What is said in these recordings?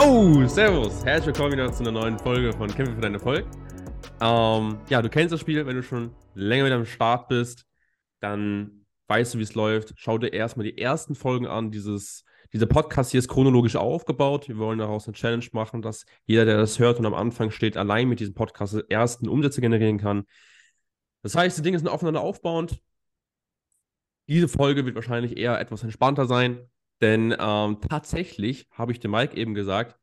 So, servus. Herzlich willkommen wieder zu einer neuen Folge von Kämpfe für deinen Erfolg. Ähm, ja, du kennst das Spiel, wenn du schon länger mit am Start bist, dann weißt du, wie es läuft. Schau dir erstmal die ersten Folgen an. Dieses, dieser Podcast hier ist chronologisch aufgebaut. Wir wollen daraus eine Challenge machen, dass jeder, der das hört und am Anfang steht, allein mit diesem Podcast ersten Umsätze generieren kann. Das heißt, die Dinge sind aufeinander aufbauend. Diese Folge wird wahrscheinlich eher etwas entspannter sein, denn ähm, tatsächlich habe ich dem Mike eben gesagt,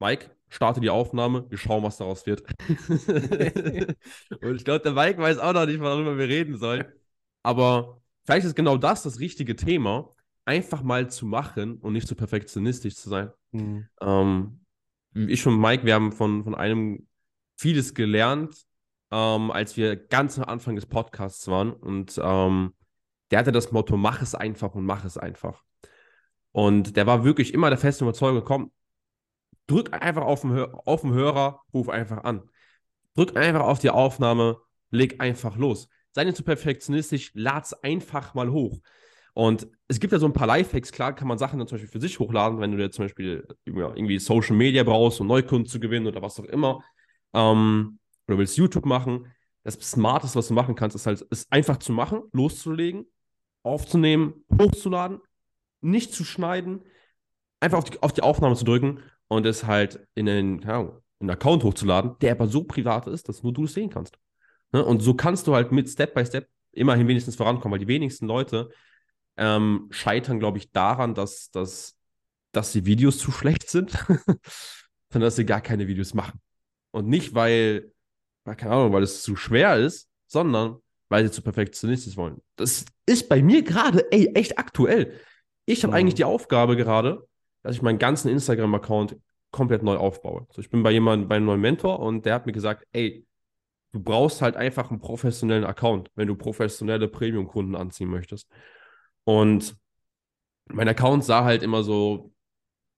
Mike, starte die Aufnahme, wir schauen, was daraus wird. und ich glaube, der Mike weiß auch noch nicht, worüber wir reden sollen. Aber vielleicht ist genau das das richtige Thema, einfach mal zu machen und nicht so perfektionistisch zu sein. Mhm. Ähm, ich und Mike, wir haben von, von einem vieles gelernt, ähm, als wir ganz am Anfang des Podcasts waren. Und ähm, der hatte das Motto, mach es einfach und mach es einfach. Und der war wirklich immer der festen Überzeugung, komm, drück einfach auf den, auf den Hörer, ruf einfach an. Drück einfach auf die Aufnahme, leg einfach los. Sei nicht zu perfektionistisch, lad's einfach mal hoch. Und es gibt ja so ein paar Lifehacks, klar kann man Sachen dann zum Beispiel für sich hochladen, wenn du dir zum Beispiel irgendwie Social Media brauchst, um Neukunden zu gewinnen oder was auch immer. Ähm, oder willst YouTube machen. Das Smarteste, was du machen kannst, ist halt, ist einfach zu machen, loszulegen, aufzunehmen, hochzuladen, nicht zu schneiden, einfach auf die, auf die Aufnahme zu drücken und es halt in den, keine Ahnung, einen Account hochzuladen, der aber so privat ist, dass nur du es sehen kannst. Ne? Und so kannst du halt mit Step by Step immerhin wenigstens vorankommen, weil die wenigsten Leute ähm, scheitern, glaube ich, daran, dass, dass, dass die Videos zu schlecht sind, sondern dass sie gar keine Videos machen. Und nicht, weil, keine Ahnung, weil es zu schwer ist, sondern weil sie zu perfektionistisch wollen. Das ist bei mir gerade, ey, echt aktuell. Ich habe mhm. eigentlich die Aufgabe gerade, dass ich meinen ganzen Instagram-Account komplett neu aufbaue. Also ich bin bei jemandem, bei einem neuen Mentor und der hat mir gesagt, ey, du brauchst halt einfach einen professionellen Account, wenn du professionelle Premium-Kunden anziehen möchtest. Und mein Account sah halt immer so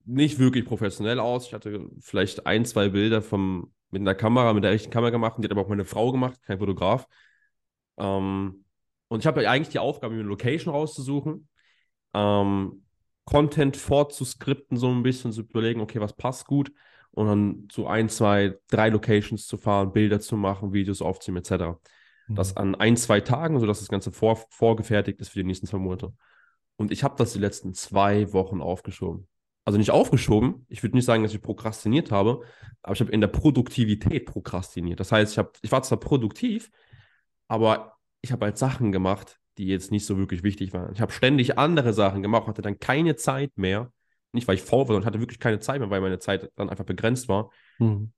nicht wirklich professionell aus. Ich hatte vielleicht ein, zwei Bilder vom, mit einer Kamera, mit der echten Kamera gemacht, die hat aber auch meine Frau gemacht, kein Fotograf. Ähm, und ich habe eigentlich die Aufgabe, mir eine Location rauszusuchen, ähm, Content vorzuskripten, so ein bisschen zu überlegen, okay, was passt gut und dann zu ein, zwei, drei Locations zu fahren, Bilder zu machen, Videos aufzunehmen, etc. Mhm. Das an ein, zwei Tagen, sodass das Ganze vor, vorgefertigt ist für die nächsten zwei Monate. Und ich habe das die letzten zwei Wochen aufgeschoben. Also nicht aufgeschoben, ich würde nicht sagen, dass ich prokrastiniert habe, aber ich habe in der Produktivität prokrastiniert. Das heißt, ich, hab, ich war zwar produktiv, aber ich habe halt Sachen gemacht, die jetzt nicht so wirklich wichtig waren. Ich habe ständig andere Sachen gemacht, hatte dann keine Zeit mehr. Nicht, weil ich faul war, sondern hatte wirklich keine Zeit mehr, weil meine Zeit dann einfach begrenzt war, mhm.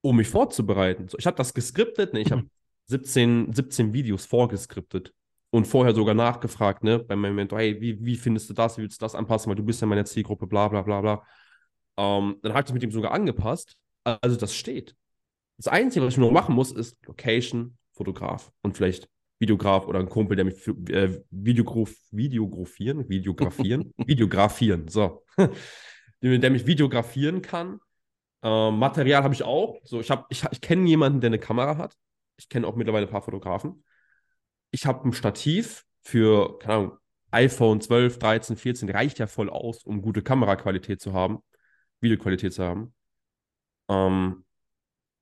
um mich vorzubereiten. So, ich habe das geskriptet, ne? ich habe 17, 17 Videos vorgeskriptet und vorher sogar nachgefragt, ne, bei meinem Mentor, hey, wie, wie findest du das, wie willst du das anpassen, weil du bist ja meine Zielgruppe, bla bla bla bla. Ähm, dann habe ich das mit ihm sogar angepasst. Also das steht. Das Einzige, was ich nur machen muss, ist Location, Fotograf und vielleicht Videograf oder ein Kumpel, der mich für, äh, Videograf, Videografieren, Videografieren, Videografieren, so, der mich videografieren kann. Ähm, Material habe ich auch. So, ich, ich, ich kenne jemanden, der eine Kamera hat. Ich kenne auch mittlerweile ein paar Fotografen. Ich habe ein Stativ für, keine Ahnung, iPhone 12, 13, 14, reicht ja voll aus, um gute Kameraqualität zu haben, Videoqualität zu haben. Ähm,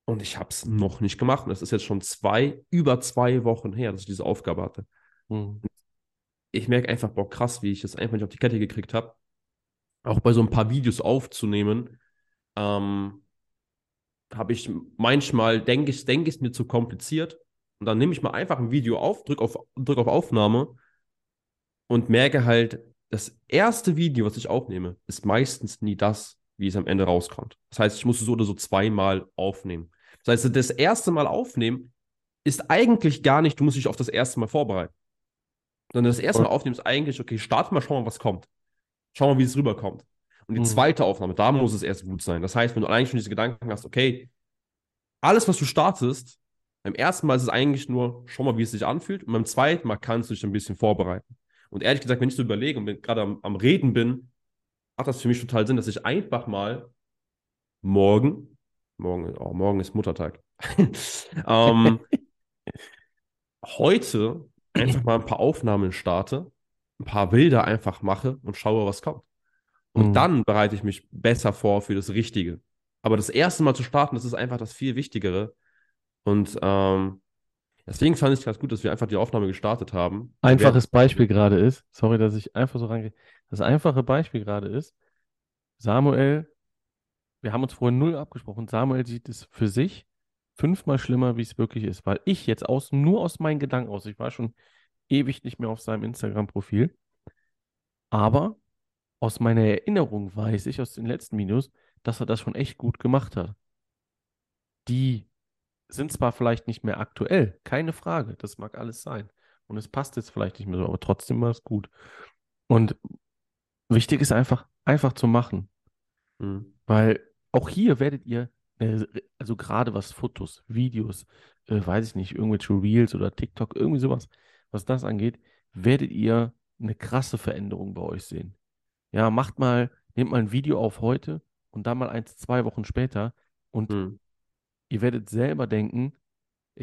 und ich habe es noch nicht gemacht. Und es ist jetzt schon zwei, über zwei Wochen her, dass ich diese Aufgabe hatte. Mhm. Ich merke einfach, boah, krass, wie ich das einfach nicht auf die Kette gekriegt habe. Auch bei so ein paar Videos aufzunehmen, ähm, habe ich manchmal, denke ich, denke ich, mir zu kompliziert. Und dann nehme ich mal einfach ein Video auf, drücke auf, drück auf Aufnahme und merke halt, das erste Video, was ich aufnehme, ist meistens nie das, wie es am Ende rauskommt. Das heißt, ich muss es so oder so zweimal aufnehmen. Das heißt, das erste Mal aufnehmen ist eigentlich gar nicht, du musst dich auf das erste Mal vorbereiten. Sondern das erste Mal aufnehmen ist eigentlich, okay, starte mal, schau mal, was kommt. Schau mal, wie es rüberkommt. Und die mhm. zweite Aufnahme, da muss es erst gut sein. Das heißt, wenn du eigentlich schon diese Gedanken hast, okay, alles, was du startest, beim ersten Mal ist es eigentlich nur, schau mal, wie es sich anfühlt. Und beim zweiten Mal kannst du dich ein bisschen vorbereiten. Und ehrlich gesagt, wenn ich so überlege und gerade am, am Reden bin, macht das für mich total Sinn, dass ich einfach mal morgen Morgen, oh, morgen ist Muttertag. ähm, heute einfach mal ein paar Aufnahmen starte, ein paar Bilder einfach mache und schaue, was kommt. Und mhm. dann bereite ich mich besser vor für das Richtige. Aber das erste Mal zu starten, das ist einfach das viel Wichtigere. Und ähm, deswegen fand ich es ganz gut, dass wir einfach die Aufnahme gestartet haben. Einfaches Beispiel gerade ist, sorry, dass ich einfach so reingehe. Das einfache Beispiel gerade ist, Samuel, wir haben uns vorhin null abgesprochen. Samuel sieht es für sich fünfmal schlimmer, wie es wirklich ist, weil ich jetzt aus, nur aus meinen Gedanken aus, ich war schon ewig nicht mehr auf seinem Instagram-Profil, aber aus meiner Erinnerung weiß ich aus den letzten Videos, dass er das schon echt gut gemacht hat. Die sind zwar vielleicht nicht mehr aktuell, keine Frage, das mag alles sein. Und es passt jetzt vielleicht nicht mehr so, aber trotzdem war es gut. Und wichtig ist einfach, einfach zu machen. Mhm. Weil auch hier werdet ihr, äh, also gerade was Fotos, Videos, äh, weiß ich nicht, irgendwelche Reels oder TikTok, irgendwie sowas, was das angeht, werdet ihr eine krasse Veränderung bei euch sehen. Ja, macht mal, nehmt mal ein Video auf heute und dann mal eins, zwei Wochen später und hm. ihr werdet selber denken,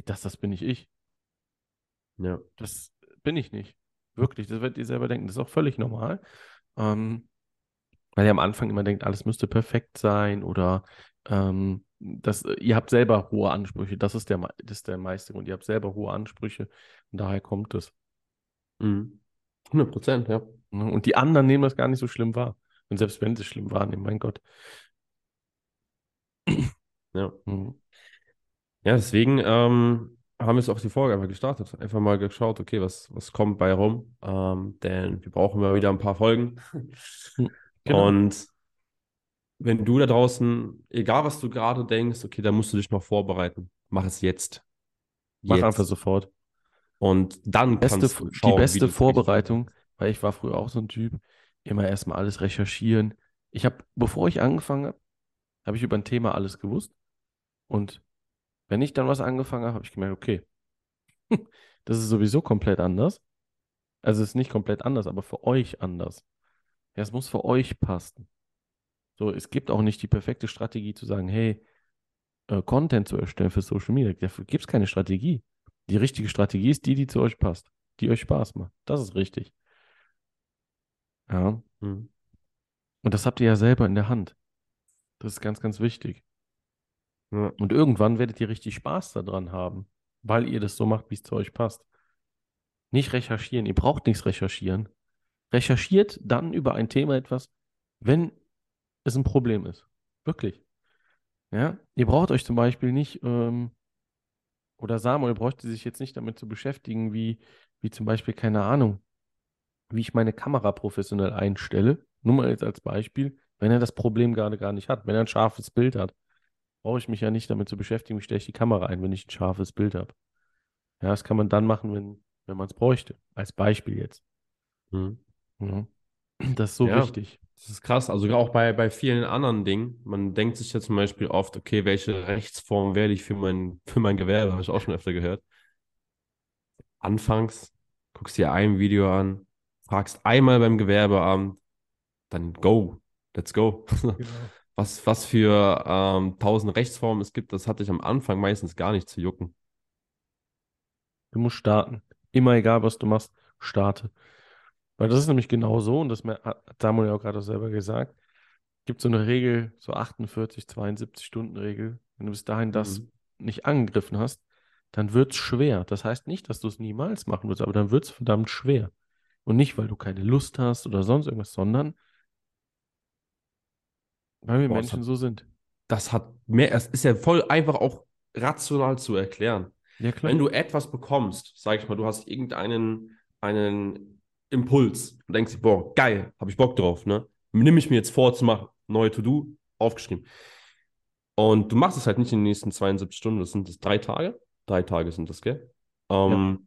das, das bin nicht ich. Ja. Das bin ich nicht. Wirklich, das werdet ihr selber denken. Das ist auch völlig normal. Ähm, weil ihr am Anfang immer denkt, alles müsste perfekt sein oder ähm, das, ihr habt selber hohe Ansprüche. Das ist der, das ist der meiste und ihr habt selber hohe Ansprüche und daher kommt es. Mhm. 100 Prozent, ja. Ne? Und die anderen nehmen das gar nicht so schlimm wahr. Und selbst wenn sie schlimm wahrnehmen, mein Gott. Ja. Mhm. Ja, deswegen ähm, haben wir jetzt auch die Folge einfach gestartet. Einfach mal geschaut, okay, was, was kommt bei rum. Ähm, denn wir brauchen mal wieder ein paar Folgen. Genau. Und wenn du da draußen, egal was du gerade denkst, okay, da musst du dich noch vorbereiten. Mach es jetzt. Mach jetzt. einfach sofort. Und dann beste, kannst du schauen, Die beste Vorbereitung, weil ich war früher auch so ein Typ, immer erstmal alles recherchieren. Ich habe, bevor ich angefangen habe, habe ich über ein Thema alles gewusst. Und wenn ich dann was angefangen habe, habe ich gemerkt, okay, das ist sowieso komplett anders. Also es ist nicht komplett anders, aber für euch anders. Ja, es muss für euch passen. So, es gibt auch nicht die perfekte Strategie zu sagen, hey, äh, Content zu erstellen für Social Media. Dafür gibt es keine Strategie. Die richtige Strategie ist die, die zu euch passt, die euch Spaß macht. Das ist richtig. Ja. Mhm. Und das habt ihr ja selber in der Hand. Das ist ganz, ganz wichtig. Ja. Und irgendwann werdet ihr richtig Spaß daran haben, weil ihr das so macht, wie es zu euch passt. Nicht recherchieren. Ihr braucht nichts recherchieren. Recherchiert dann über ein Thema etwas, wenn es ein Problem ist. Wirklich. Ja, ihr braucht euch zum Beispiel nicht, ähm, oder Samuel bräuchte sich jetzt nicht damit zu beschäftigen, wie, wie zum Beispiel, keine Ahnung, wie ich meine Kamera professionell einstelle. Nur mal jetzt als Beispiel, wenn er das Problem gerade gar nicht hat, wenn er ein scharfes Bild hat, brauche ich mich ja nicht damit zu beschäftigen, wie stelle ich die Kamera ein, wenn ich ein scharfes Bild habe. Ja, das kann man dann machen, wenn, wenn man es bräuchte. Als Beispiel jetzt. Mhm. Das ist so ja, wichtig. Das ist krass. Also auch bei, bei vielen anderen Dingen. Man denkt sich ja zum Beispiel oft, okay, welche Rechtsform wähle ich für mein, für mein Gewerbe? Habe ich auch schon öfter gehört. Anfangs guckst dir ein Video an, fragst einmal beim Gewerbeamt, dann go, let's go. Genau. Was, was für ähm, tausend Rechtsformen es gibt, das hatte ich am Anfang meistens gar nicht zu jucken. Du musst starten. Immer egal, was du machst, starte. Weil das ist nämlich genau so, und das hat Samuel ja auch gerade selber gesagt, gibt so eine Regel, so 48, 72 Stunden Regel. Wenn du bis dahin das mhm. nicht angegriffen hast, dann wird es schwer. Das heißt nicht, dass du es niemals machen wirst, aber dann wird es verdammt schwer. Und nicht, weil du keine Lust hast oder sonst irgendwas, sondern weil wir Boah, Menschen hat, so sind. Das hat mehr, es ist ja voll einfach auch rational zu erklären. Ja. Wenn du etwas bekommst, sag ich mal, du hast irgendeinen einen Impuls und denkst, boah, geil, habe ich Bock drauf, ne? Nimm ich mir jetzt vor zu machen, neue To-Do, aufgeschrieben. Und du machst es halt nicht in den nächsten 72 Stunden, das sind das drei Tage. Drei Tage sind das, gell? Ähm, ja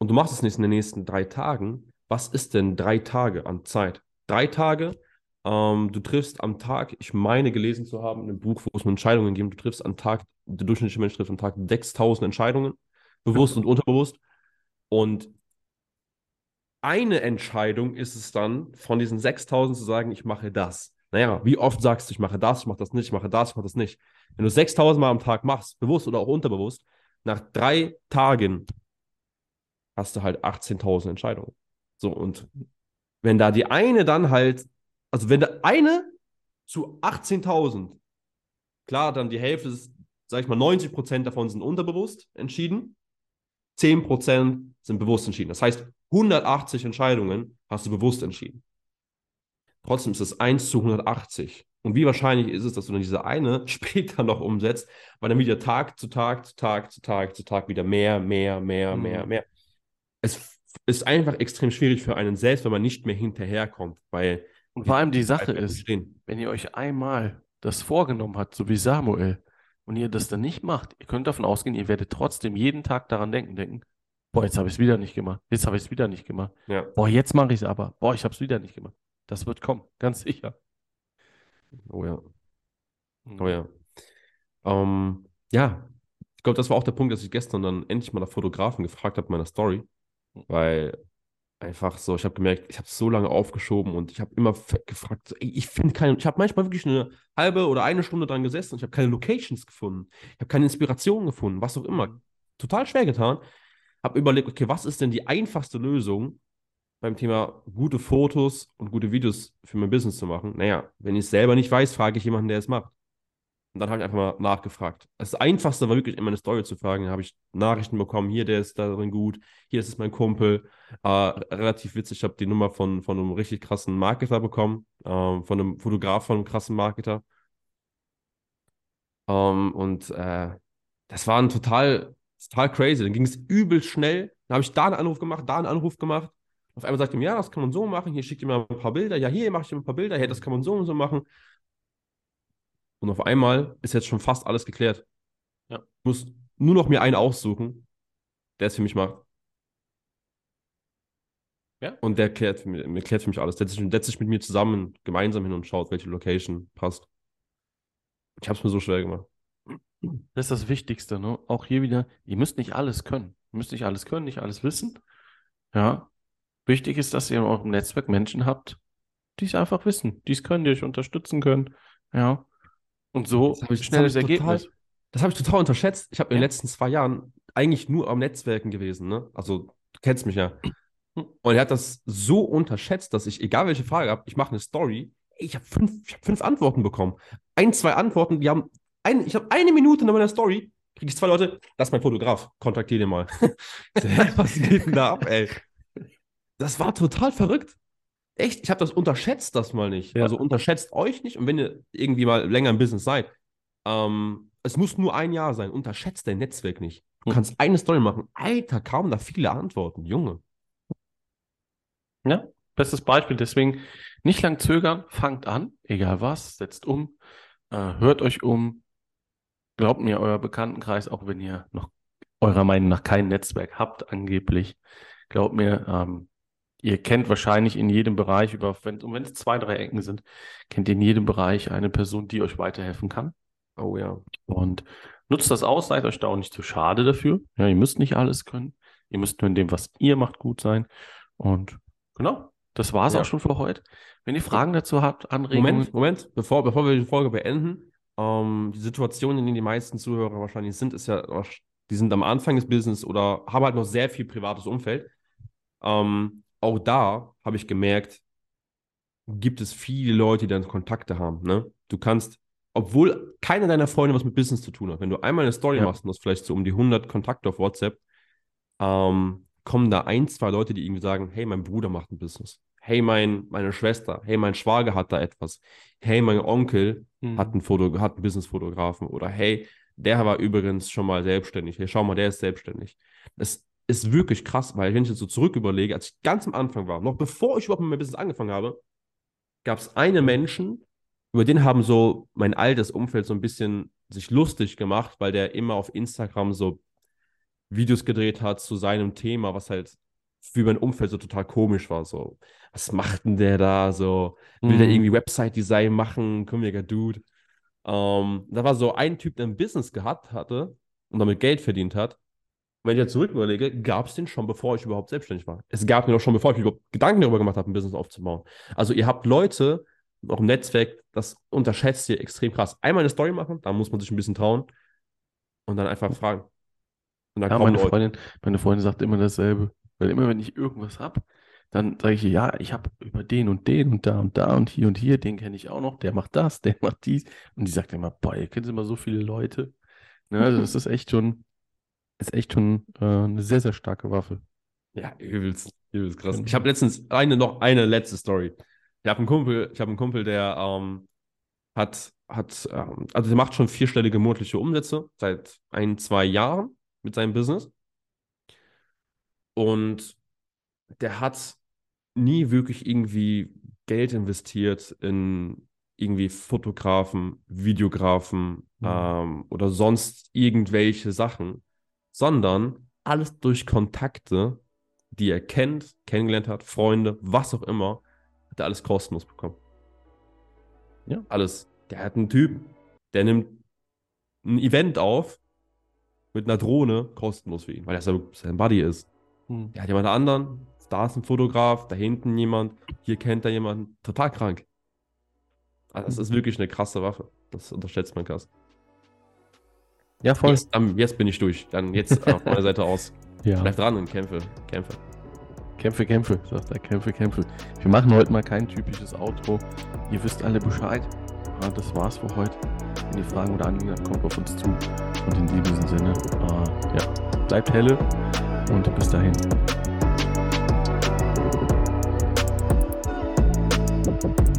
und du machst es nicht in den nächsten drei Tagen, was ist denn drei Tage an Zeit? Drei Tage, ähm, du triffst am Tag, ich meine gelesen zu haben, in einem Buch, wo es um Entscheidungen geht, du triffst am Tag, der durchschnittliche Mensch trifft am Tag 6000 Entscheidungen, bewusst und unterbewusst. Und eine Entscheidung ist es dann, von diesen 6000 zu sagen, ich mache das. Naja, wie oft sagst du, ich mache das, ich mache das nicht, ich mache das, ich mache das nicht. Wenn du 6000 Mal am Tag machst, bewusst oder auch unterbewusst, nach drei Tagen hast du halt 18.000 Entscheidungen. So, und wenn da die eine dann halt also wenn der eine zu 18.000, klar, dann die Hälfte sag ich mal, 90 Prozent davon sind unterbewusst entschieden, 10 Prozent sind bewusst entschieden. Das heißt, 180 Entscheidungen hast du bewusst entschieden. Trotzdem ist es 1 zu 180. Und wie wahrscheinlich ist es, dass du dann diese eine später noch umsetzt, weil dann wieder Tag zu Tag zu Tag zu Tag zu Tag wieder mehr, mehr, mehr, mhm. mehr, mehr. Es ist einfach extrem schwierig für einen selbst, wenn man nicht mehr hinterherkommt, weil und vor allem die Sache ist, wenn ihr euch einmal das vorgenommen habt, so wie Samuel, und ihr das dann nicht macht, ihr könnt davon ausgehen, ihr werdet trotzdem jeden Tag daran denken, denken, boah, jetzt habe ich es wieder nicht gemacht, jetzt habe ich es wieder nicht gemacht, ja. boah, jetzt mache ich es aber, boah, ich habe es wieder nicht gemacht. Das wird kommen, ganz sicher. Oh ja. Oh ja. Ähm, ja, ich glaube, das war auch der Punkt, dass ich gestern dann endlich mal der Fotografen gefragt habe, meiner Story, weil einfach so, ich habe gemerkt, ich habe so lange aufgeschoben und ich habe immer gefragt, so, ey, ich finde keine, ich habe manchmal wirklich eine halbe oder eine Stunde dran gesessen und ich habe keine Locations gefunden, ich habe keine Inspiration gefunden, was auch immer. Total schwer getan. Habe überlegt, okay, was ist denn die einfachste Lösung beim Thema gute Fotos und gute Videos für mein Business zu machen? Naja, wenn ich es selber nicht weiß, frage ich jemanden, der es macht. Und dann habe ich einfach mal nachgefragt. Das Einfachste war wirklich immer eine Story zu fragen. Da habe ich Nachrichten bekommen, hier, der ist da drin gut, hier ist es mein Kumpel. Äh, relativ witzig, ich habe die Nummer von, von einem richtig krassen Marketer bekommen, äh, von einem Fotograf von einem krassen Marketer. Ähm, und äh, das war ein total, total crazy. Dann ging es übel schnell. Dann habe ich da einen Anruf gemacht, da einen Anruf gemacht. Auf einmal sagt mir, ja, das kann man so machen. Hier schickt ihr mir ein paar Bilder. Ja, hier mache ich ein paar Bilder. Ja, das kann man so und so machen. Und auf einmal ist jetzt schon fast alles geklärt. Ja. Ich muss nur noch mir einen aussuchen, der es für mich macht. Ja. Und der klärt für mich, klärt für mich alles. Der setzt, setzt sich mit mir zusammen, gemeinsam hin und schaut, welche Location passt. Ich habe es mir so schwer gemacht. Das ist das Wichtigste, ne? Auch hier wieder, ihr müsst nicht alles können. Ihr müsst nicht alles können, nicht alles wissen. Ja. Wichtig ist, dass ihr in eurem Netzwerk Menschen habt, die es einfach wissen, die es können, die euch unterstützen können. Ja. Und so das schnelles Ergebnis. Total, das habe ich total unterschätzt. Ich habe in den letzten zwei Jahren eigentlich nur am Netzwerken gewesen. Ne? Also, du kennst mich ja. Und er hat das so unterschätzt, dass ich, egal welche Frage habe, ich mache eine Story. Ich habe fünf, hab fünf Antworten bekommen. Ein, zwei Antworten, die haben. Ein, ich habe eine Minute in meiner Story, kriege ich zwei Leute, das ist mein Fotograf, kontaktiere den mal. Was geht denn da ab, ey? Das war total verrückt echt, ich habe das unterschätzt, das mal nicht. Ja. Also unterschätzt euch nicht. Und wenn ihr irgendwie mal länger im Business seid, ähm, es muss nur ein Jahr sein. Unterschätzt dein Netzwerk nicht. Du mhm. kannst eine Story machen. Alter, kamen da viele Antworten, Junge. Ja, bestes Beispiel. Deswegen nicht lang zögern, fangt an, egal was, setzt um, äh, hört euch um. Glaubt mir, euer Bekanntenkreis, auch wenn ihr noch eurer Meinung nach kein Netzwerk habt, angeblich, glaubt mir, ähm, Ihr kennt wahrscheinlich in jedem Bereich, über, wenn, und wenn es zwei, drei Ecken sind, kennt ihr in jedem Bereich eine Person, die euch weiterhelfen kann. Oh ja. Und nutzt das aus, seid euch da auch nicht zu schade dafür. Ja, ihr müsst nicht alles können. Ihr müsst nur in dem, was ihr macht, gut sein. Und genau, das war es ja. auch schon für heute. Wenn ihr Fragen dazu habt, Anregungen. Moment, Moment, bevor, bevor wir die Folge beenden, ähm, die Situation, in der die meisten Zuhörer wahrscheinlich sind, ist ja, die sind am Anfang des Business oder haben halt noch sehr viel privates Umfeld. Ähm, auch da habe ich gemerkt, gibt es viele Leute, die dann Kontakte haben. Ne? Du kannst, obwohl keiner deiner Freunde was mit Business zu tun hat, wenn du einmal eine Story ja. machst und hast vielleicht so um die 100 Kontakte auf WhatsApp, ähm, kommen da ein, zwei Leute, die irgendwie sagen, hey, mein Bruder macht ein Business. Hey, mein, meine Schwester, hey, mein Schwager hat da etwas. Hey, mein Onkel mhm. hat einen Foto, hat einen Businessfotografen. Oder hey, der war übrigens schon mal selbstständig. Hey, schau mal, der ist selbstständig. Das ist wirklich krass, weil wenn ich jetzt so zurück überlege, als ich ganz am Anfang war, noch bevor ich überhaupt mit meinem Business angefangen habe, gab es einen Menschen, über den haben so mein altes Umfeld so ein bisschen sich lustig gemacht, weil der immer auf Instagram so Videos gedreht hat zu seinem Thema, was halt für mein Umfeld so total komisch war. So, was macht denn der da? So, will mhm. der irgendwie Website-Design machen? Komischer Dude. Ähm, da war so ein Typ, der ein Business gehabt hatte und damit Geld verdient hat wenn ich jetzt zurück überlege, gab es den schon, bevor ich überhaupt selbstständig war. Es gab den auch schon, bevor ich überhaupt Gedanken darüber gemacht habe, ein Business aufzubauen. Also ihr habt Leute, auch im Netzwerk, das unterschätzt ihr extrem krass. Einmal eine Story machen, da muss man sich ein bisschen trauen und dann einfach fragen. Und dann ja, meine Freundin, meine Freundin sagt immer dasselbe. Weil immer, wenn ich irgendwas habe, dann sage ich, ja, ich habe über den und den und da und da und hier und hier, den kenne ich auch noch, der macht das, der macht dies. Und die sagt immer, boah, ihr kennt immer so viele Leute. Ne, also das ist echt schon, ist echt schon äh, eine sehr, sehr starke Waffe. Ja, übelst, übelst krass. Ich habe letztens eine noch eine letzte Story. Ich habe einen Kumpel, ich habe einen Kumpel, der ähm, hat, hat, ähm, also der macht schon vierstellige monatliche Umsätze seit ein, zwei Jahren mit seinem Business. Und der hat nie wirklich irgendwie Geld investiert in irgendwie Fotografen, Videografen mhm. ähm, oder sonst irgendwelche Sachen, sondern alles durch Kontakte, die er kennt, kennengelernt hat, Freunde, was auch immer, hat er alles kostenlos bekommen. Ja, alles. Der hat einen Typ, der nimmt ein Event auf mit einer Drohne kostenlos für ihn, weil er sein Buddy ist. Hm. Der hat jemand anderen, da ist ein Fotograf, da hinten jemand, hier kennt er jemanden, total krank. Also das ist wirklich eine krasse Waffe. Das unterschätzt man krass. Ja, voll. Jetzt, jetzt bin ich durch. Dann jetzt auf meiner Seite aus. Ja. Bleib dran und kämpfe. Kämpfe. Kämpfe, Kämpfe, sagt er. Kämpfe, Kämpfe. Wir machen heute mal kein typisches Outro. Ihr wisst alle Bescheid. Ja, das war's für heute. Wenn ihr Fragen oder Anliegen habt, kommt auf uns zu. Und in diesem Sinne, äh, ja, bleibt helle und bis dahin. Thank you.